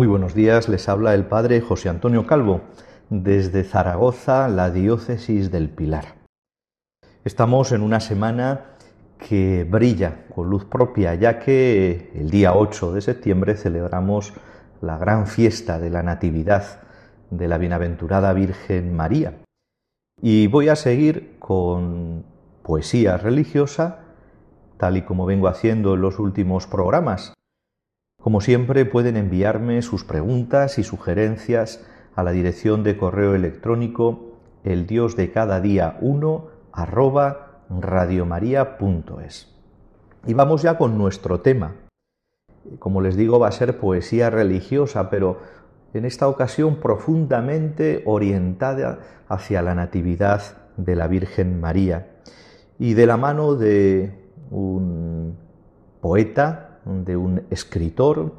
Muy buenos días, les habla el Padre José Antonio Calvo desde Zaragoza, la diócesis del Pilar. Estamos en una semana que brilla con luz propia, ya que el día 8 de septiembre celebramos la gran fiesta de la Natividad de la Bienaventurada Virgen María. Y voy a seguir con poesía religiosa, tal y como vengo haciendo en los últimos programas como siempre pueden enviarme sus preguntas y sugerencias a la dirección de correo electrónico el dios de cada día 1 arroba radiomaria.es. Y vamos ya con nuestro tema. Como les digo, va a ser poesía religiosa, pero en esta ocasión profundamente orientada hacia la natividad de la Virgen María y de la mano de un poeta de un escritor,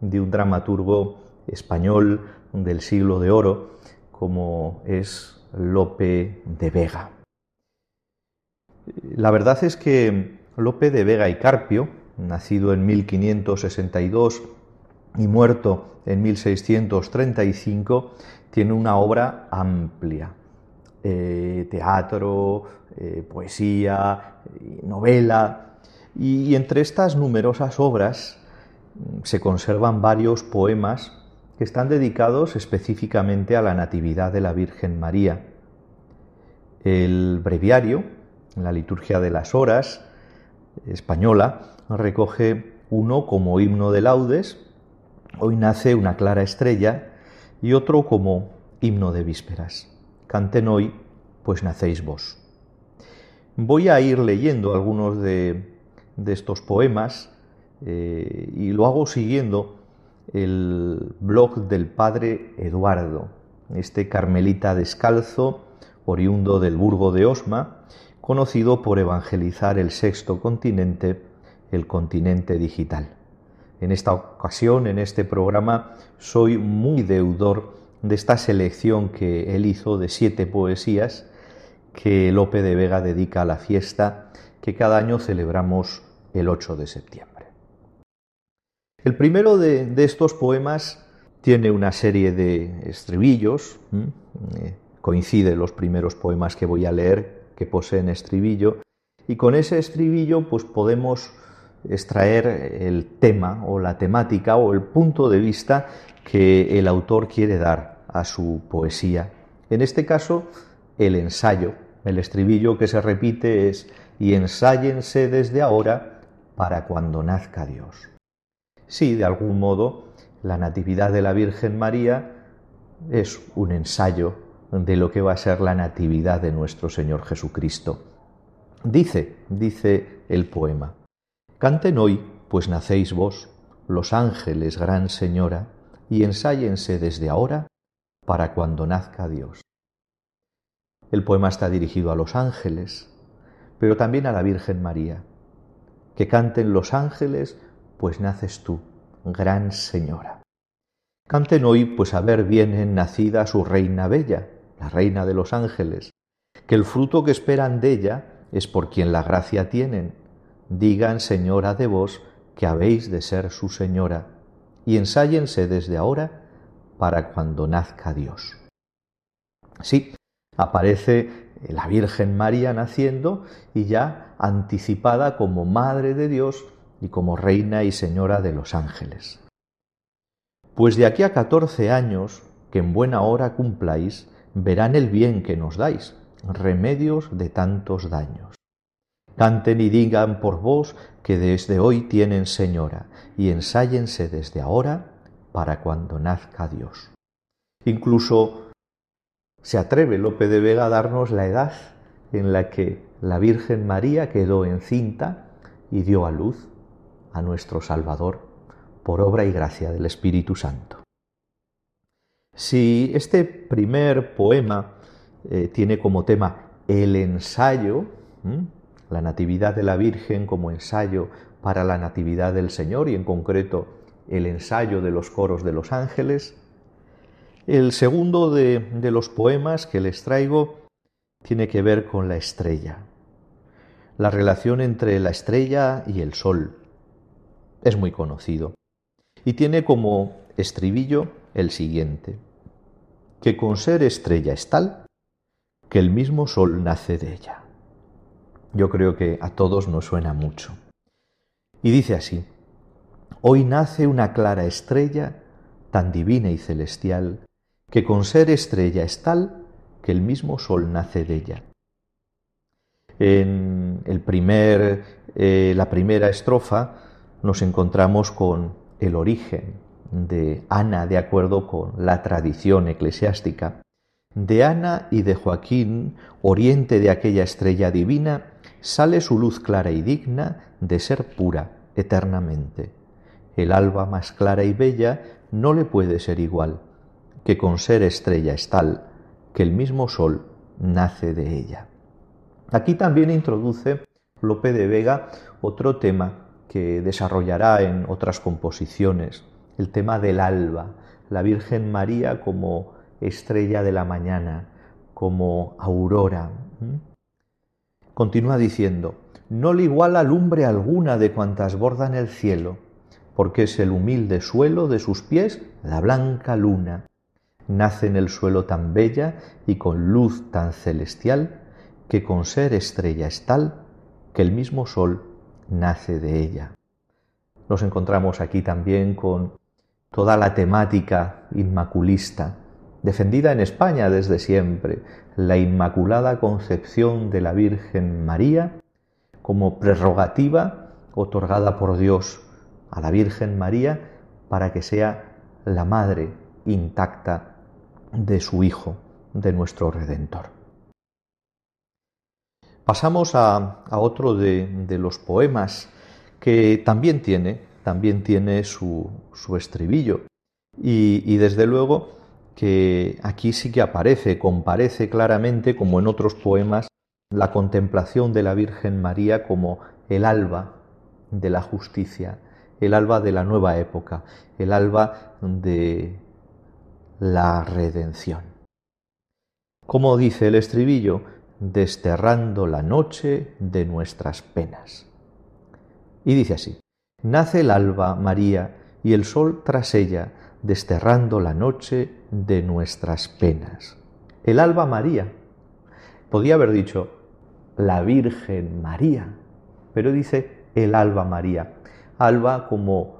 de un dramaturgo español del siglo de oro, como es Lope de Vega. La verdad es que Lope de Vega y Carpio, nacido en 1562 y muerto en 1635, tiene una obra amplia. Eh, teatro, eh, poesía, novela, y, entre estas numerosas obras mm, se conservan varios poemas que están dedicados específicamente a la Natividad de la Virgen María. El breviario, la liturgia de las horas española, recoge uno como himno de laudes, hoy nace una clara estrella, y otro como himno de vísperas. Canten hoy, pues nacéis vos. Voy a ir leyendo algunos de de estos poemas eh, y lo hago siguiendo el blog del padre Eduardo, este carmelita descalzo, oriundo del Burgo de Osma, conocido por evangelizar el sexto continente, el continente digital. En esta ocasión, en este programa, soy muy deudor de esta selección que él hizo de siete poesías que Lope de Vega dedica a la fiesta que cada año celebramos el 8 de septiembre. El primero de, estos poemas tiene una serie de estribillos, eh, coincide los primeros poemas que voy a leer que poseen estribillo, y con ese estribillo pues podemos extraer el tema o la temática o el punto de vista que el autor quiere dar a su poesía. En este caso, el ensayo. El estribillo que se repite es y ensáyense desde ahora para cuando nazca Dios. Sí, de algún modo, la Natividad de la Virgen María es un ensayo de lo que va a ser la Natividad de nuestro Señor Jesucristo. Dice, dice el poema, Canten hoy, pues nacéis vos, los ángeles, gran Señora, y ensáyense desde ahora para cuando nazca Dios. El poema está dirigido a los ángeles, pero también a la Virgen María, que canten los ángeles, pues naces tú, gran señora. Canten hoy, pues a ver viene nacida su reina bella, la reina de los ángeles, que el fruto que esperan de ella es por quien la gracia tienen. Digan, señora de vos, que habéis de ser su señora, y ensáyense desde ahora para cuando nazca Dios. Sí, aparece la Virgen María naciendo y ya anticipada como Madre de Dios y como Reina y Señora de los ángeles. Pues de aquí a catorce años, que en buena hora cumpláis, verán el bien que nos dais. remedios de tantos daños. Canten y digan por vos que desde hoy tienen señora, y ensállense desde ahora para cuando nazca Dios. Incluso se atreve Lope de Vega a darnos la edad en la que la Virgen María quedó encinta y dio a luz a nuestro Salvador por obra y gracia del Espíritu Santo. Si este primer poema eh, tiene como tema el ensayo, la Natividad de la Virgen como ensayo para la Natividad del Señor y en concreto el ensayo de los coros de los ángeles. El segundo de, los poemas que les traigo tiene que ver con la estrella, la relación entre la estrella y el sol. Es muy conocido y tiene como estribillo el siguiente, que con ser estrella es tal que el mismo sol nace de ella yo creo que a todos nos suena mucho. Y dice así, hoy nace una clara estrella tan divina y celestial, que con ser estrella es tal que el mismo sol nace de ella. En el primer, eh, la primera estrofa nos encontramos con el origen de Ana de acuerdo con la tradición eclesiástica. De Ana y de Joaquín, oriente de aquella estrella divina, sale su luz clara y digna de ser pura eternamente. El alba más clara y bella no le puede ser igual, que con ser estrella es tal, que el mismo sol nace de ella. Aquí también introduce Lope de Vega otro tema que desarrollará en otras composiciones, el tema del alba, la Virgen María como estrella de la mañana, como aurora. Continúa diciendo, no le iguala lumbre alguna de cuantas bordan el cielo, porque es el humilde suelo de sus pies la blanca luna. Nace en el suelo tan bella y con luz tan celestial, que con ser estrella es tal que el mismo sol nace de ella. Nos encontramos aquí también con toda la temática inmaculista defendida en España desde siempre, la Inmaculada Concepción de la Virgen María como prerrogativa otorgada por Dios a la Virgen María para que sea la madre intacta de su Hijo, de nuestro Redentor. Pasamos a, otro de, los poemas que también tiene, también tiene su, estribillo y desde luego que aquí sí que aparece, comparece claramente, como en otros poemas, la contemplación de la Virgen María como el alba de la justicia, el alba de la nueva época, el alba de la redención. Como dice el estribillo, desterrando la noche de nuestras penas. Y dice así, nace el alba, María, y el sol tras ella, desterrando la noche de nuestras penas. El alba María. Podía haber dicho la Virgen María, pero dice el alba María. Alba como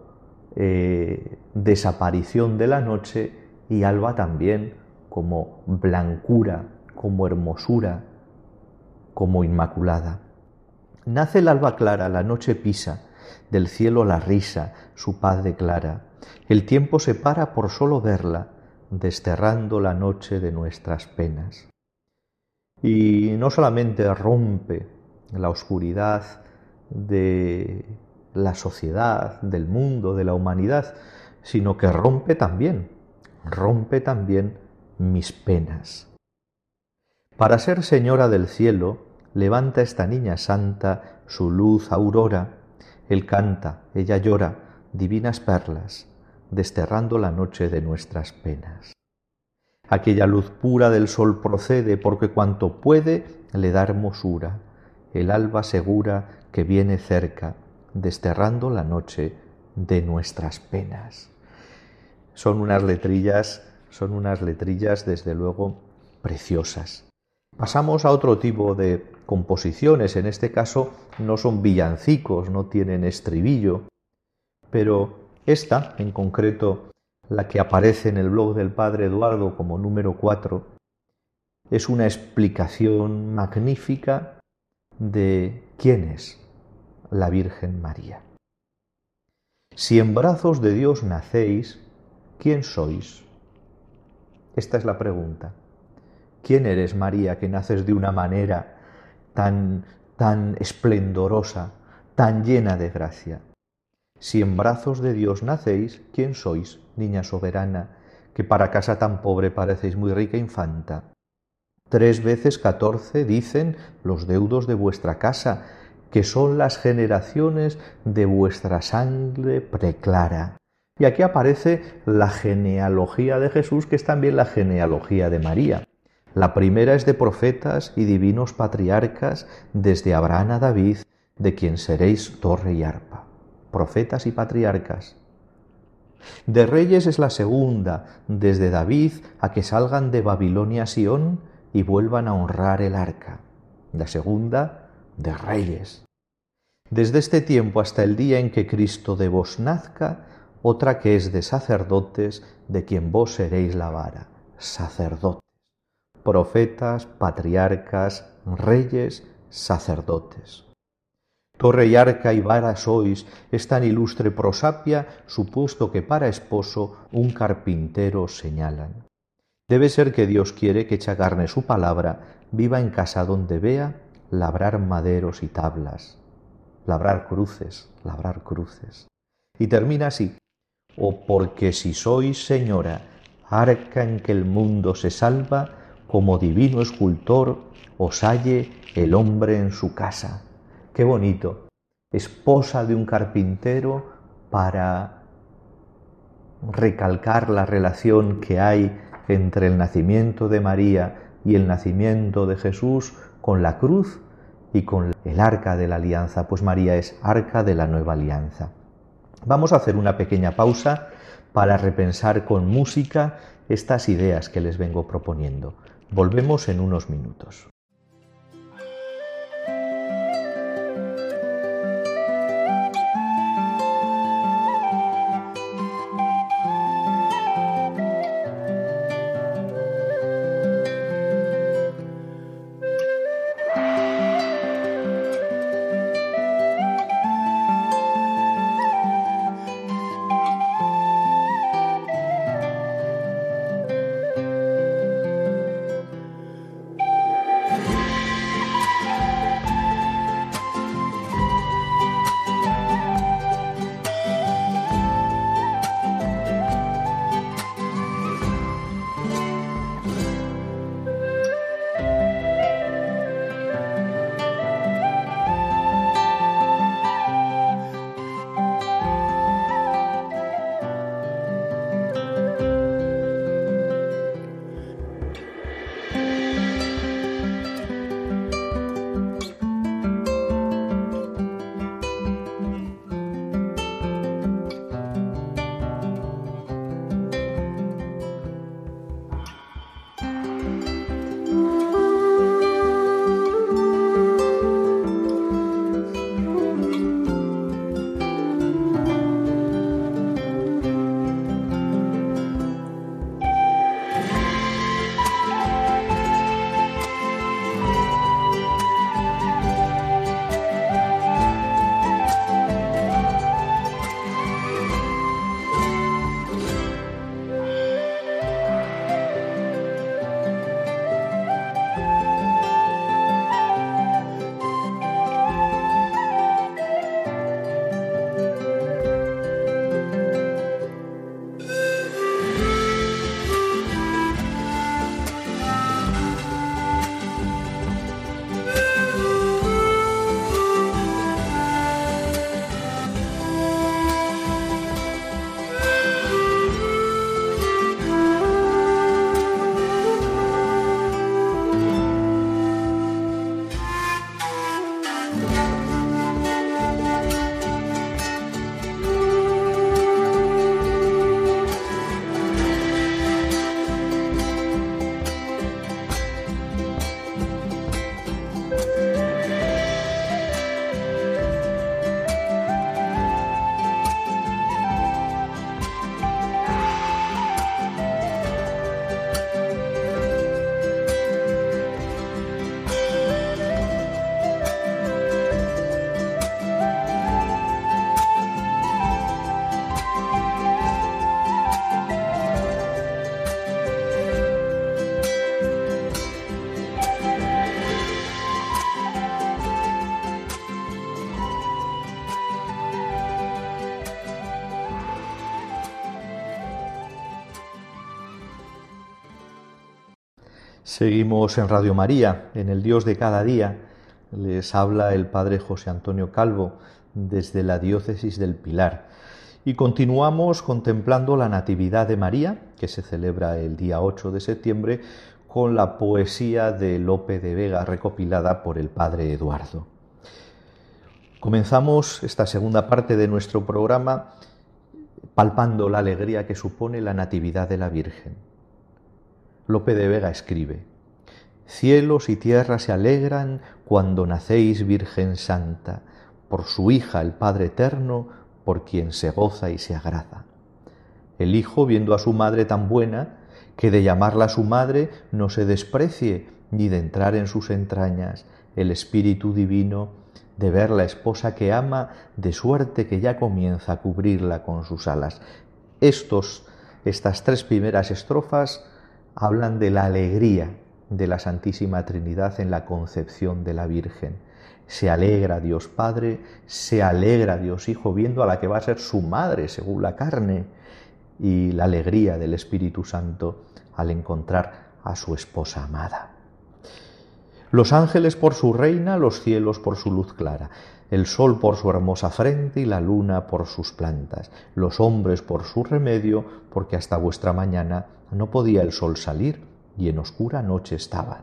eh, desaparición de la noche y alba también como blancura, como hermosura, como inmaculada. Nace el alba clara, la noche pisa, del cielo la risa, su paz declara. El tiempo se para por solo verla, desterrando la noche de nuestras penas. Y no solamente rompe la oscuridad de la sociedad, del mundo, de la humanidad, sino que rompe también, rompe también mis penas. Para ser señora del cielo, levanta esta niña santa su luz aurora, él canta, ella llora, divinas perlas, desterrando la noche de nuestras penas. Aquella luz pura del sol procede porque cuanto puede le da hermosura, el alba segura que viene cerca, desterrando la noche de nuestras penas. Son unas letrillas, son unas letrillas desde luego preciosas. Pasamos a otro tipo de composiciones, en este caso no son villancicos, no tienen estribillo, pero esta, en concreto, la que aparece en el blog del padre Eduardo como número 4, es una explicación magnífica de quién es la Virgen María. Si en brazos de Dios nacéis, ¿quién sois? Esta es la pregunta. ¿Quién eres, María, que naces de una manera tan, tan esplendorosa, tan llena de gracia? Si en brazos de Dios nacéis, ¿quién sois, niña soberana, que para casa tan pobre parecéis muy rica infanta? Tres veces catorce dicen los deudos de vuestra casa, que son las generaciones de vuestra sangre preclara. Y aquí aparece la genealogía de Jesús, que es también la genealogía de María. La primera es de profetas y divinos patriarcas desde Abraham a David, de quien seréis torre y arpa. Profetas y patriarcas. De reyes es la segunda, desde David a que salgan de Babilonia a Sión y vuelvan a honrar el arca. La segunda, de reyes. Desde este tiempo hasta el día en que Cristo de vos nazca, otra que es de sacerdotes, de quien vos seréis la vara, sacerdotes, profetas, patriarcas, reyes, sacerdotes. Torre y arca y vara sois, es tan ilustre prosapia, supuesto que para esposo un carpintero señalan. Debe ser que Dios quiere que echa carne su palabra, viva en casa donde vea labrar maderos y tablas, labrar cruces, labrar cruces. Y termina así, o porque si sois señora, arca en que el mundo se salva, como divino escultor os halle el hombre en su casa. Qué bonito, esposa de un carpintero para recalcar la relación que hay entre el nacimiento de María y el nacimiento de Jesús con la cruz y con el arca de la alianza, pues María es arca de la nueva alianza. Vamos a hacer una pequeña pausa para repensar con música estas ideas que les vengo proponiendo. Volvemos en unos minutos. Seguimos en Radio María, en el Dios de cada día. Les habla el Padre José Antonio Calvo desde la diócesis del Pilar. Y continuamos contemplando la Natividad de María, que se celebra el día 8 de septiembre, con la poesía de Lope de Vega recopilada por el Padre Eduardo. Comenzamos esta segunda parte de nuestro programa palpando la alegría que supone la Natividad de la Virgen. Lope de Vega escribe, Cielos y tierra se alegran cuando nacéis Virgen Santa, por su hija el Padre Eterno, por quien se goza y se agrada. El Hijo, viendo a su madre tan buena, que de llamarla su madre no se desprecie, ni de entrar en sus entrañas el Espíritu Divino, de ver la esposa que ama, de suerte que ya comienza a cubrirla con sus alas. Estos, estas tres primeras estrofas hablan de la alegría de la Santísima Trinidad en la concepción de la Virgen. Se alegra Dios Padre, se alegra Dios Hijo viendo a la que va a ser su madre según la carne y la alegría del Espíritu Santo al encontrar a su esposa amada. Los ángeles por su reina, los cielos por su luz clara, el sol por su hermosa frente y la luna por sus plantas, los hombres por su remedio, porque hasta vuestra mañana no podía el sol salir y en oscura noche estaban.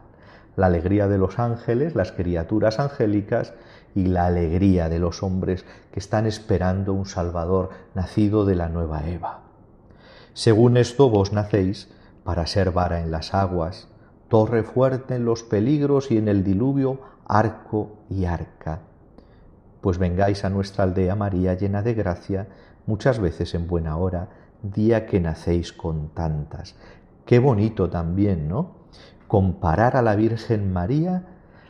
La alegría de los ángeles, las criaturas angélicas y la alegría de los hombres que están esperando un Salvador nacido de la nueva Eva. Según esto vos nacéis para ser vara en las aguas, torre fuerte en los peligros y en el diluvio, arco y arca. Pues vengáis a nuestra aldea María llena de gracia, muchas veces en buena hora, día que nacéis con tantas. Qué bonito también, ¿no? Comparar a la Virgen María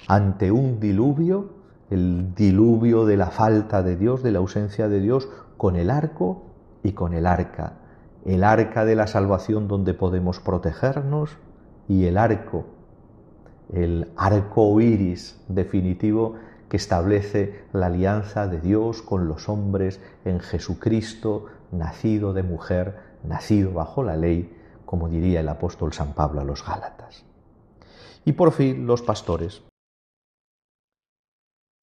ante un diluvio, el diluvio de la falta de Dios, de la ausencia de Dios, con el arco y con el arca. El arca de la salvación donde podemos protegernos y el arco, el arco iris definitivo que establece la alianza de Dios con los hombres en Jesucristo, nacido de mujer, nacido bajo la ley, como diría el apóstol San Pablo a los Gálatas. Y por fin los pastores.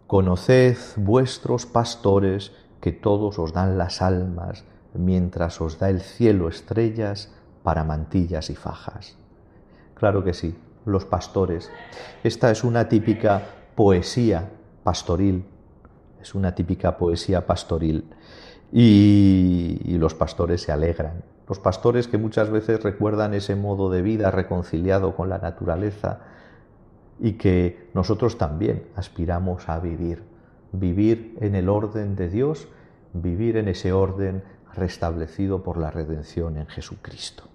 Conoced vuestros pastores que todos os dan las almas, mientras os da el cielo estrellas para mantillas y fajas. Claro que sí, los pastores. Esta es una típica poesía pastoril, es una típica poesía pastoril y, los pastores se alegran. Los pastores que muchas veces recuerdan ese modo de vida reconciliado con la naturaleza y que nosotros también aspiramos a vivir. Vivir en el orden de Dios, vivir en ese orden restablecido por la redención en Jesucristo.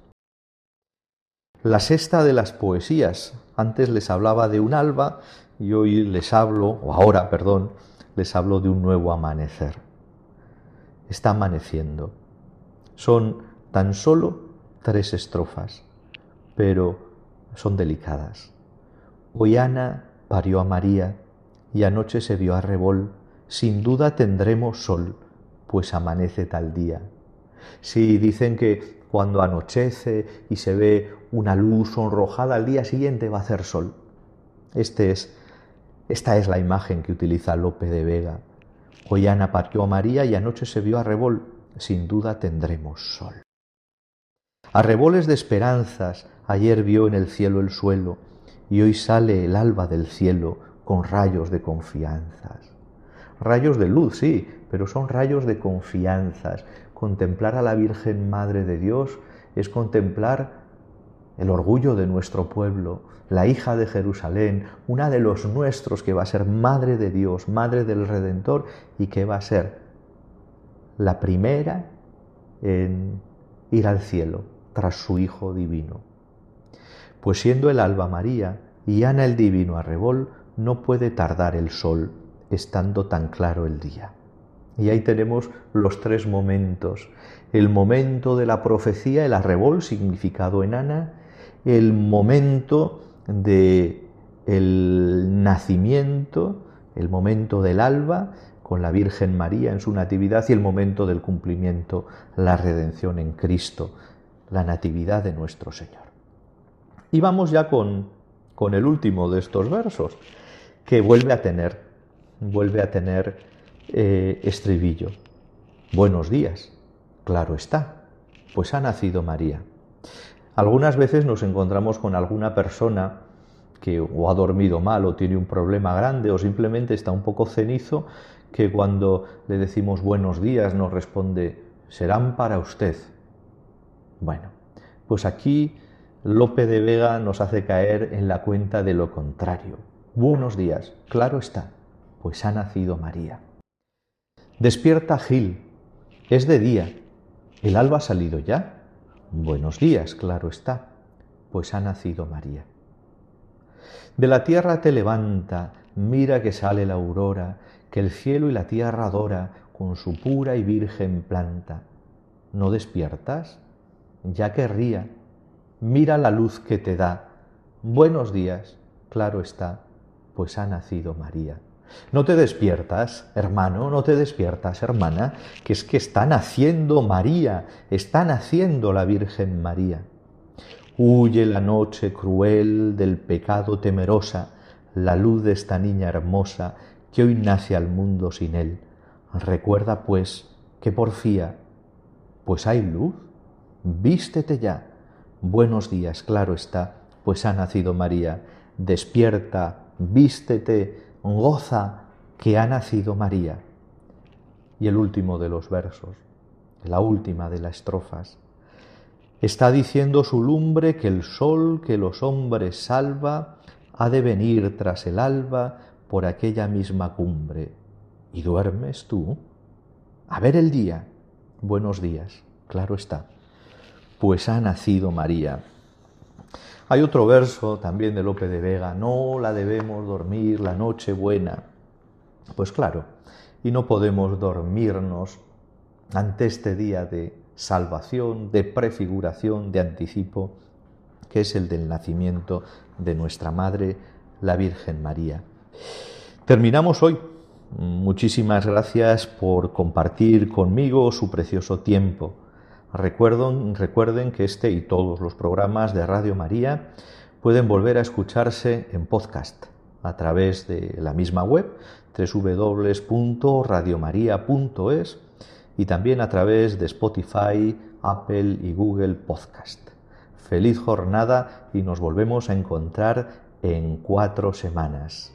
La sexta de las poesías. Antes les hablaba de un alba y hoy les hablo, o ahora, perdón, les hablo de un nuevo amanecer está amaneciendo. Son tan solo tres estrofas, pero son delicadas. Hoy Ana parió a María y anoche se vio a Rebol. Sin duda tendremos sol, pues amanece tal día. Si dicen que cuando anochece y se ve una luz sonrojada al día siguiente va a hacer sol. Este es, esta es la imagen que utiliza Lope de Vega Hoy Ana parió a María y anoche se vio a Rebol. Sin duda tendremos sol. Arreboles de esperanzas, ayer vio en el cielo el suelo, y hoy sale el alba del cielo con rayos de confianzas. Rayos de luz, sí, pero son rayos de confianzas. Contemplar a la Virgen Madre de Dios es contemplar el orgullo de nuestro pueblo, la hija de Jerusalén, una de los nuestros que va a ser madre de Dios, madre del Redentor y que va a ser la primera en ir al cielo tras su Hijo divino. Pues siendo el alba María y Ana el divino arrebol, no puede tardar el sol, estando tan claro el día. Y ahí tenemos los tres momentos. El momento de la profecía, el arrebol, significado en Ana, el momento de nacimiento, el momento del alba con la Virgen María en su natividad y el momento del cumplimiento, la redención en Cristo, la natividad de nuestro Señor. Y vamos ya con con el último de estos versos, que vuelve a tener, vuelve a tener eh, estribillo. Buenos días, claro está, pues ha nacido María. Algunas veces nos encontramos con alguna persona que o ha dormido mal o tiene un problema grande o simplemente está un poco cenizo, que cuando le decimos buenos días nos responde, serán para usted. Bueno, pues aquí Lope de Vega nos hace caer en la cuenta de lo contrario. Buenos días, claro está, pues ha nacido María. Despierta Gil, es de día, el alba ha salido ya. Buenos días, claro está, pues ha nacido María. De la tierra te levanta, mira que sale la aurora, que el cielo y la tierra adora con su pura y virgen planta. ¿No despiertas? Ya querría. Mira la luz que te da. Buenos días, claro está, pues ha nacido María. No te despiertas, hermano, no te despiertas, hermana, que es que está naciendo María, está naciendo la Virgen María. Huye la noche cruel del pecado temerosa, la luz de esta niña hermosa que hoy nace al mundo sin él. Recuerda, pues, que porfía, pues hay luz, vístete ya. Buenos días, claro está, pues ha nacido María. Despierta, vístete, goza, que ha nacido María. Y el último de los versos, la última de las estrofas, está diciendo su lumbre que el sol que los hombres salva ha de venir tras el alba por aquella misma cumbre. ¿Y duermes tú? A ver el día. Buenos días, claro está. Pues ha nacido María. Hay otro verso también de Lope de Vega, no la debemos dormir la noche buena. Pues claro, y no podemos dormirnos ante este día de salvación, de prefiguración, de anticipo, que es el del nacimiento de nuestra Madre, la Virgen María. Terminamos hoy. Muchísimas gracias por compartir conmigo su precioso tiempo. Recuerden, recuerden que este y todos los programas de Radio María pueden volver a escucharse en podcast a través de la misma web www.radiomaria.es y también a través de Spotify, Apple y Google Podcast. Feliz jornada y nos volvemos a encontrar en cuatro semanas.